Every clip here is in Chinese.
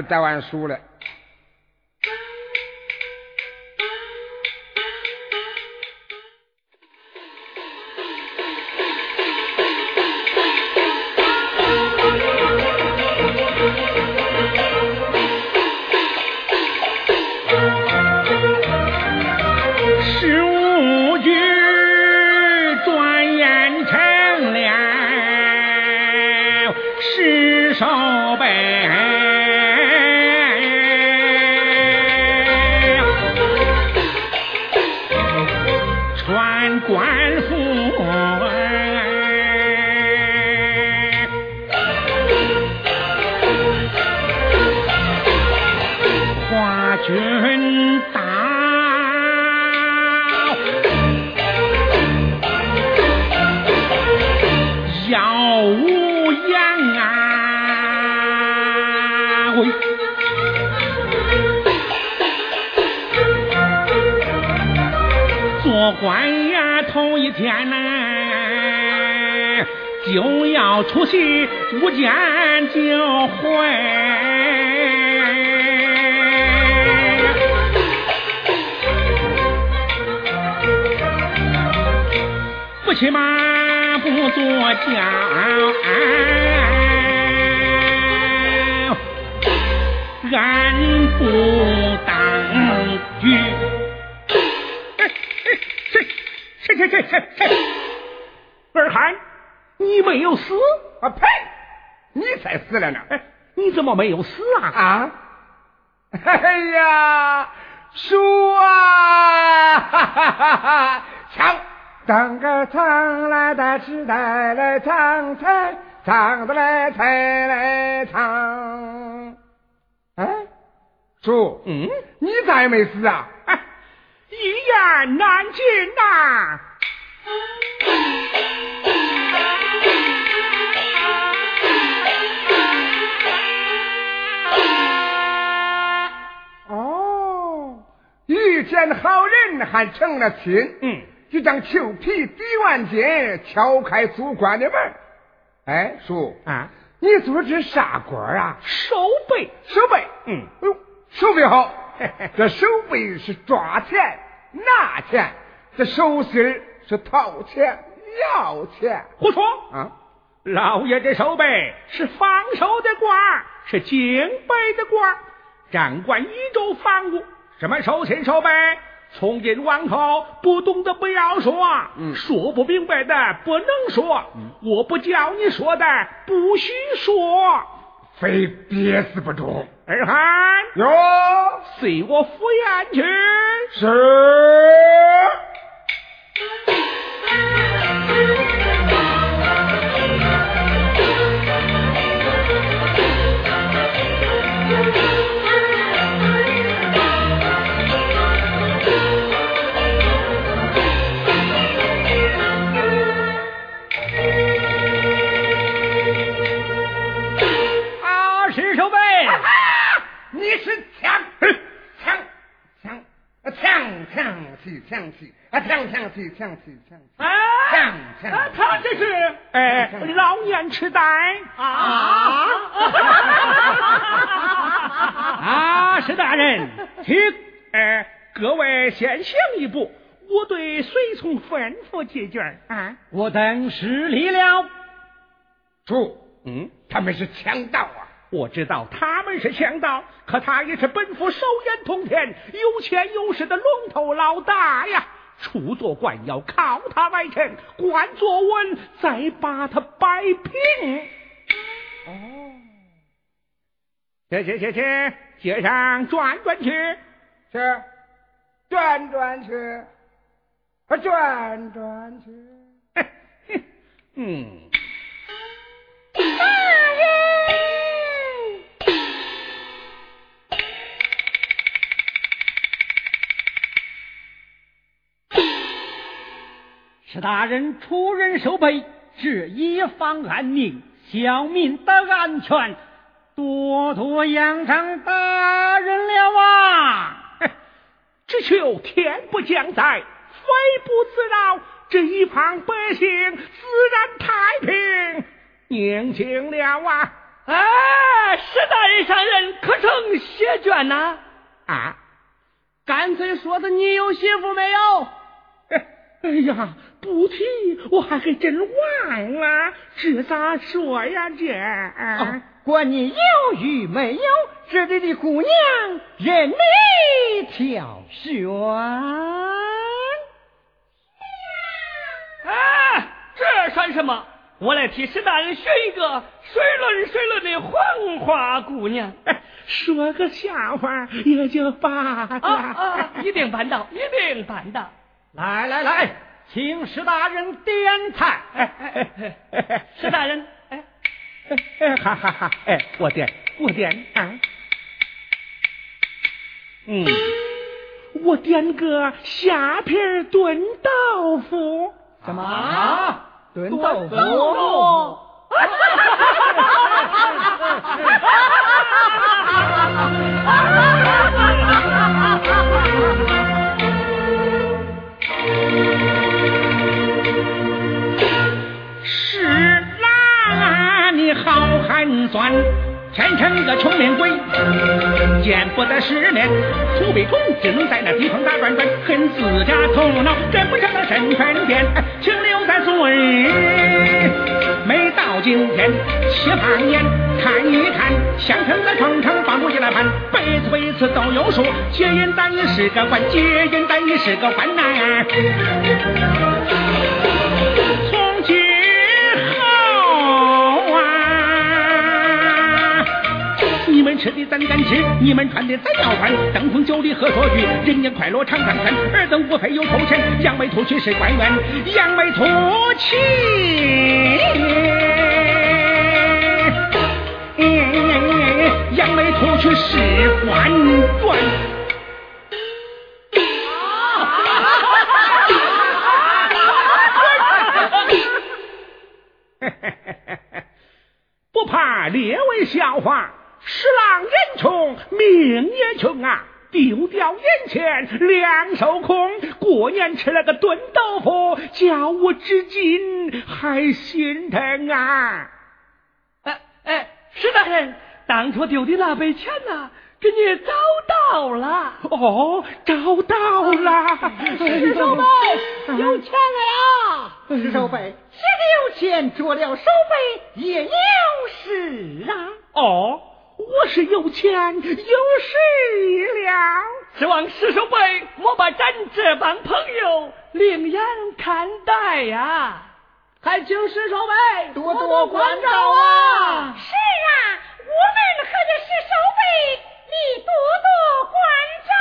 就带完书了。官爷头一天呐、就要出去无间就会。不骑马不坐轿，俺不。你没有死啊！呸！你才死了呢！哎，你怎么没有死啊？啊！哎呀，叔啊！哈哈哈哈！唱，当个唱来的时代来唱唱，唱的来才来唱。哎，叔，嗯，你咋也没死啊？哎，一言难尽呐。遇见好人还成了亲，嗯，就将裘皮抵完肩，敲开祖官的门。哎，叔啊，你做这啥官啊？守备，守备，嗯，哎呦，守备好。这守备是抓钱拿钱，这手心是掏钱要钱。胡说啊！老爷这守备是防守的官，是警备的官，掌管一州防务。什么收钱收呗，从今往后不懂的不要说，嗯说不明白的不能说，嗯我不叫你说的不许说，非憋死不中。二汉哟，随我赴宴去。是。抢去啊！抢抢去，抢去，抢起！啊！抢抢！他这是哎，老年痴呆啊！啊！石大人，请哎，各位先行一步，我对随从吩咐几句啊！我等失礼了。主，嗯，他们是强盗啊！我知道他们是强盗，可他也是本府手眼通天、有钱有势的龙头老大呀！出做官要靠他为臣，官做稳，再把他摆平。哦，去去去去，街上转转去，去转转去，啊转转去。嗯。是大人出人守备，是一方安宁，小民的安全，多多仰仗大人了啊！只求天不降灾，非不自扰，这一方百姓自然太平，宁静了啊！哎，石大人上任可成谢卷呐？啊，干脆说的你有媳妇没有？哎呀，不提我还还真忘了，这咋说呀？这，啊、管你有与没有，这里的姑娘任你挑选。哎，这算什么？我来替石大人选一个水润水润的黄花姑娘。说个笑话也就罢了。啊啊！一定办到，一定办到。来来来，请石大人点菜。哎哎哎哎，石大人，哎哎，哈哈哈！哎，我点，我点啊。嗯，我点个虾皮炖豆腐。什么？啊、炖豆腐？是 成个穷命鬼，见不得世面，土被土，只能在那地方打转转，恨自家头脑跟不上那身份变，请留在嘴。每到今天七八年，看一看，相称在床上帮主也来盘，辈子辈子都有数，结姻单也是个官，结姻单也是个官呐。你们穿的再要穿，登峰酒里喝说句，人间快乐常常看，尔等无非有偷钱，扬眉吐气是官员，扬眉吐气。扬眉吐气是官员。不怕列位笑话，十郎人穷，命也穷啊！丢掉眼前两手空，过年吃了个炖豆腐，叫我至今还心疼啊！哎哎，石大人，当初丢的那笔钱呐、给你找到了。哦，找到了，石守备有钱了呀！石守备，谁有钱做了守备也有事啊！哦，我是有钱有势了。指望石守备莫把咱这帮朋友另眼看待呀、还请石守备多多关照啊！是啊，我们和着石守备，你多多关照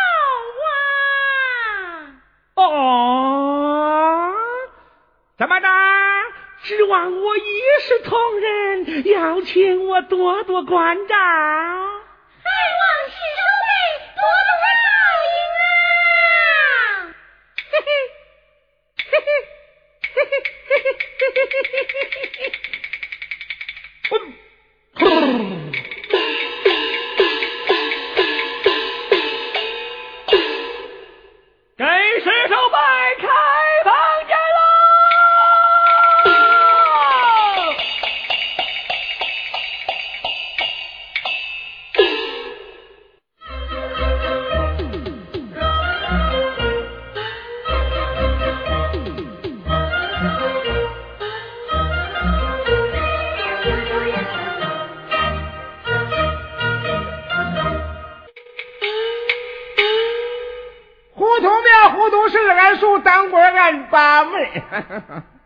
啊！哦，怎么的？指望是同仁，邀请我多多关照。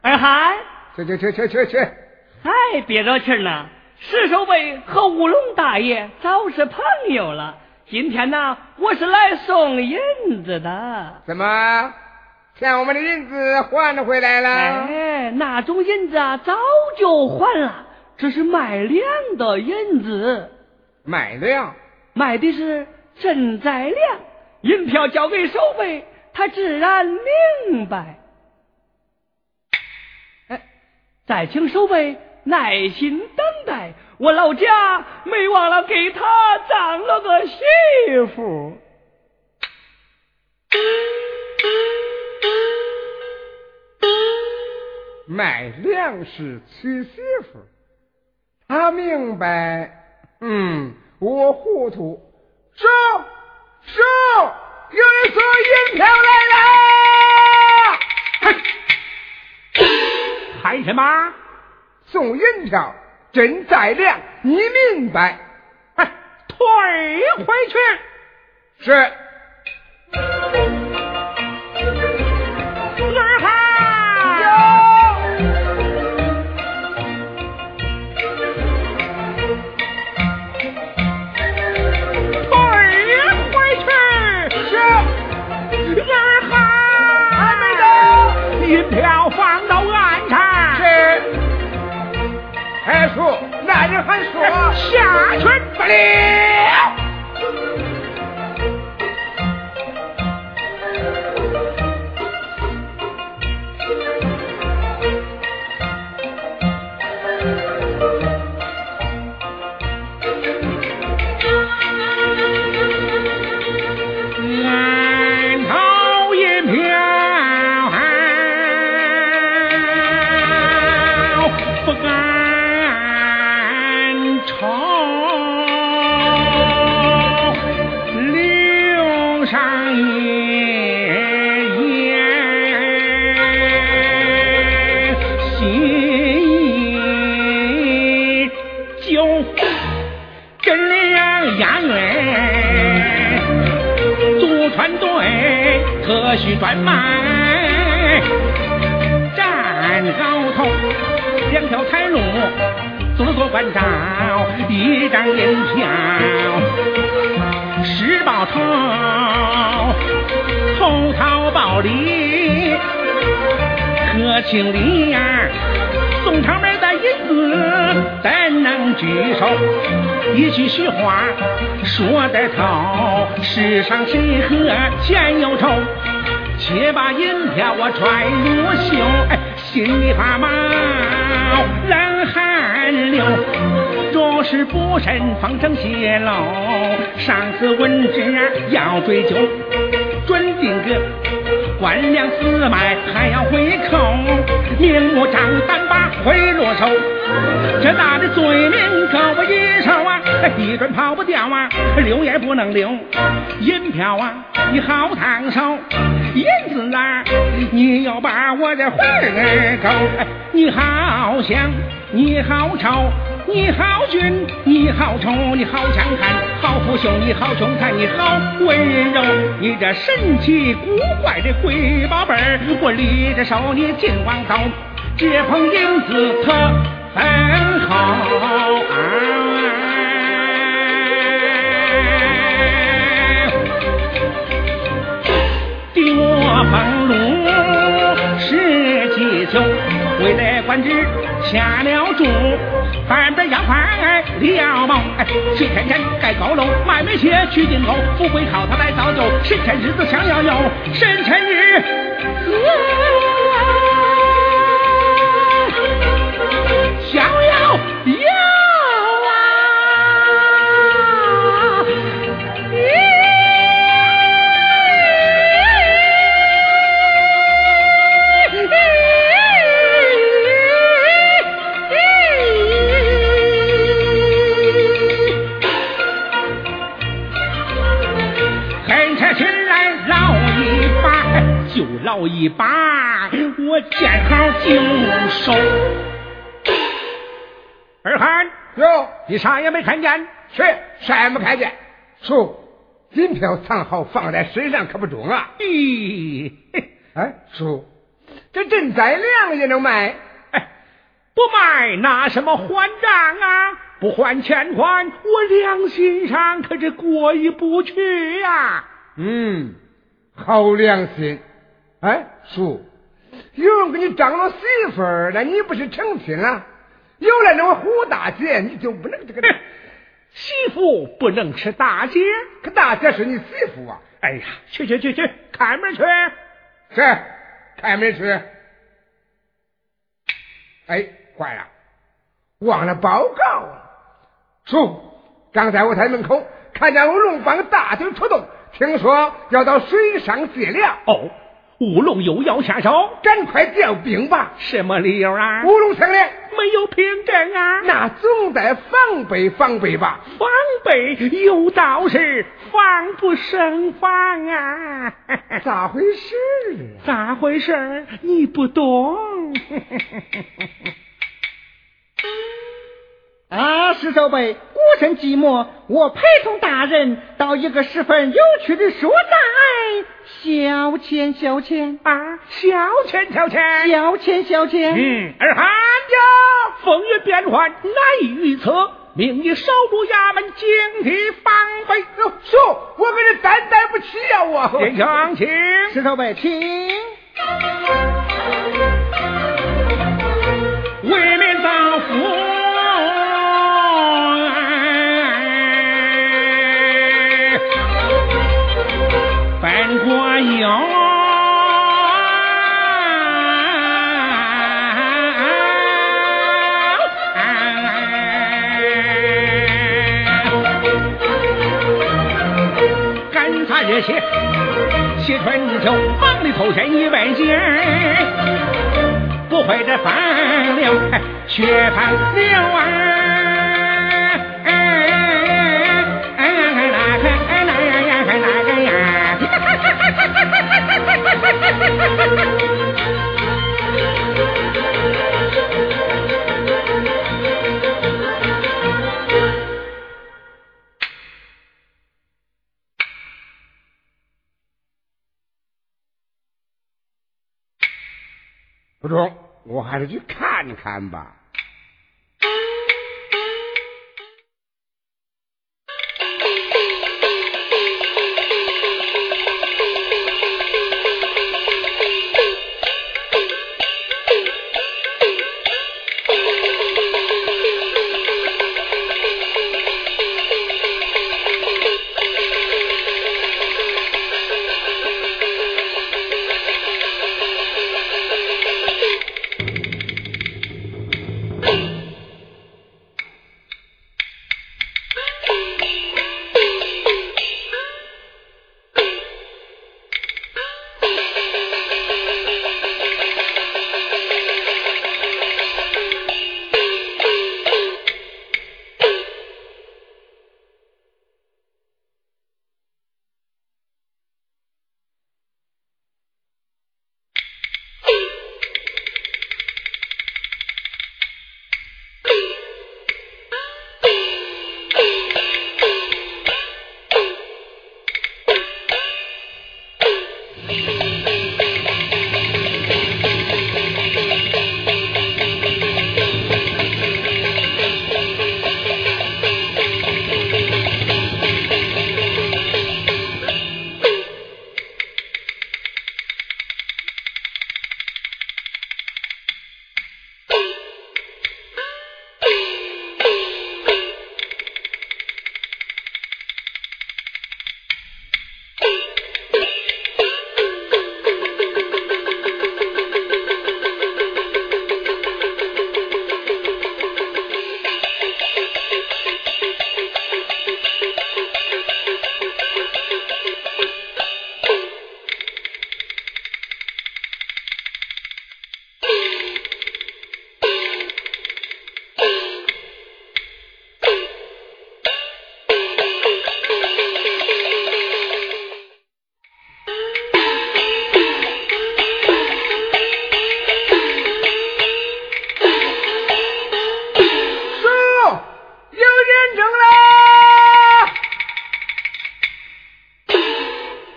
二 嗨，去去去去去去，还憋着气呢。石守备和乌龙大爷早是朋友了。今天呢，我是来送银子的。怎么欠我们的银子还回来了？哎，那种银子啊，早就还了，这是卖粮的银子，卖粮，卖的是赈灾粮。银票交给守备，他自然明白。哎，再请守备耐心等待，我老家没忘了给他当了个媳妇。卖粮食娶媳妇，他，明白。嗯，我糊涂。收收，有人送银票来了干什么？送银票，真在量，你明白？哎，退回去。是。专卖，站好头，两条财路，左左关照，一张银票，十报头，头套报里，可清理呀，宋朝门的银子，怎能拒收？一句虚话说得透，世上谁和钱有仇？且把银票我揣入袖，哎，心里发毛，冷汗流。若是不慎风声泄露，上司闻之要追究，准定个官粮私卖还要回扣，明目张胆把贿赂收，这大的罪名够我一受啊，一准跑不掉啊，留也不能留，银票啊，你好烫手。银子啊，你要把我的魂儿勾，你好香，你好丑，你好俊，你好丑，你好强悍，好腐朽，你好凶残，你好温柔，你这神奇古怪的鬼宝贝儿，我离着手你尽往走，这捧银子特很好。俸禄是几秋，为了官职下了注，半边要饭李要谋，哎，水天堑盖高楼，卖煤切取金钩，富贵靠他来造就，神仙日子想要有，神仙日。捞一把，就捞一把我见好就收。二汉，哟，你啥也没看见？是，啥也没看见。叔，银票藏好放在身上可不中啊。咦，哎，叔，这赈灾粮也能卖？哎，不卖拿什么还账啊？不还钱款，我良心上可是过意不去呀。嗯，好良心。哎，叔，有人给你张罗媳妇儿，那你不是成亲了？有了那位胡大姐，你就不能这个媳妇不能吃大姐，可大姐是你媳妇啊！哎呀，去去去去，开门去，是开门去。哎，坏了，忘了报告了。叔，刚在我在门口看见我龙帮大队出动，听说要到水上借粮。哦。乌龙又要下手，赶快调兵吧！什么理由啊？乌龙听令，没有凭证啊？那总得防备防备吧。防备有道是防不胜防啊！咋回事啊？咋回事？你不懂。啊，石守备，孤身寂寞，我陪同大人到一个十分有趣的所在，消遣消遣啊，消遣消遣，消遣消遣。嗯，二汉家风云变幻，难以预测，命你守住衙门，警惕防备。叔，我可是担待不起呀，我。殿下，请。石守备，请。还是去看看吧。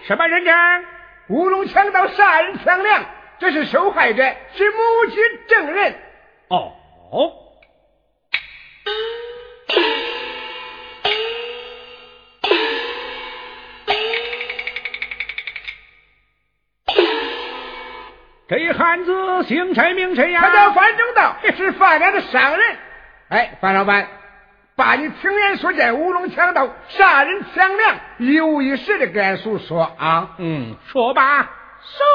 什么人证？乌龙强盗杀人抢粮，这是受害者，是母亲证人。哦。这一汉子姓陈名陈呀？他叫范正道，是范家的商人。哎，范老板。把你亲眼所见乌龙强盗杀人抢粮一五一十的给俺叔说啊！嗯，说吧。说。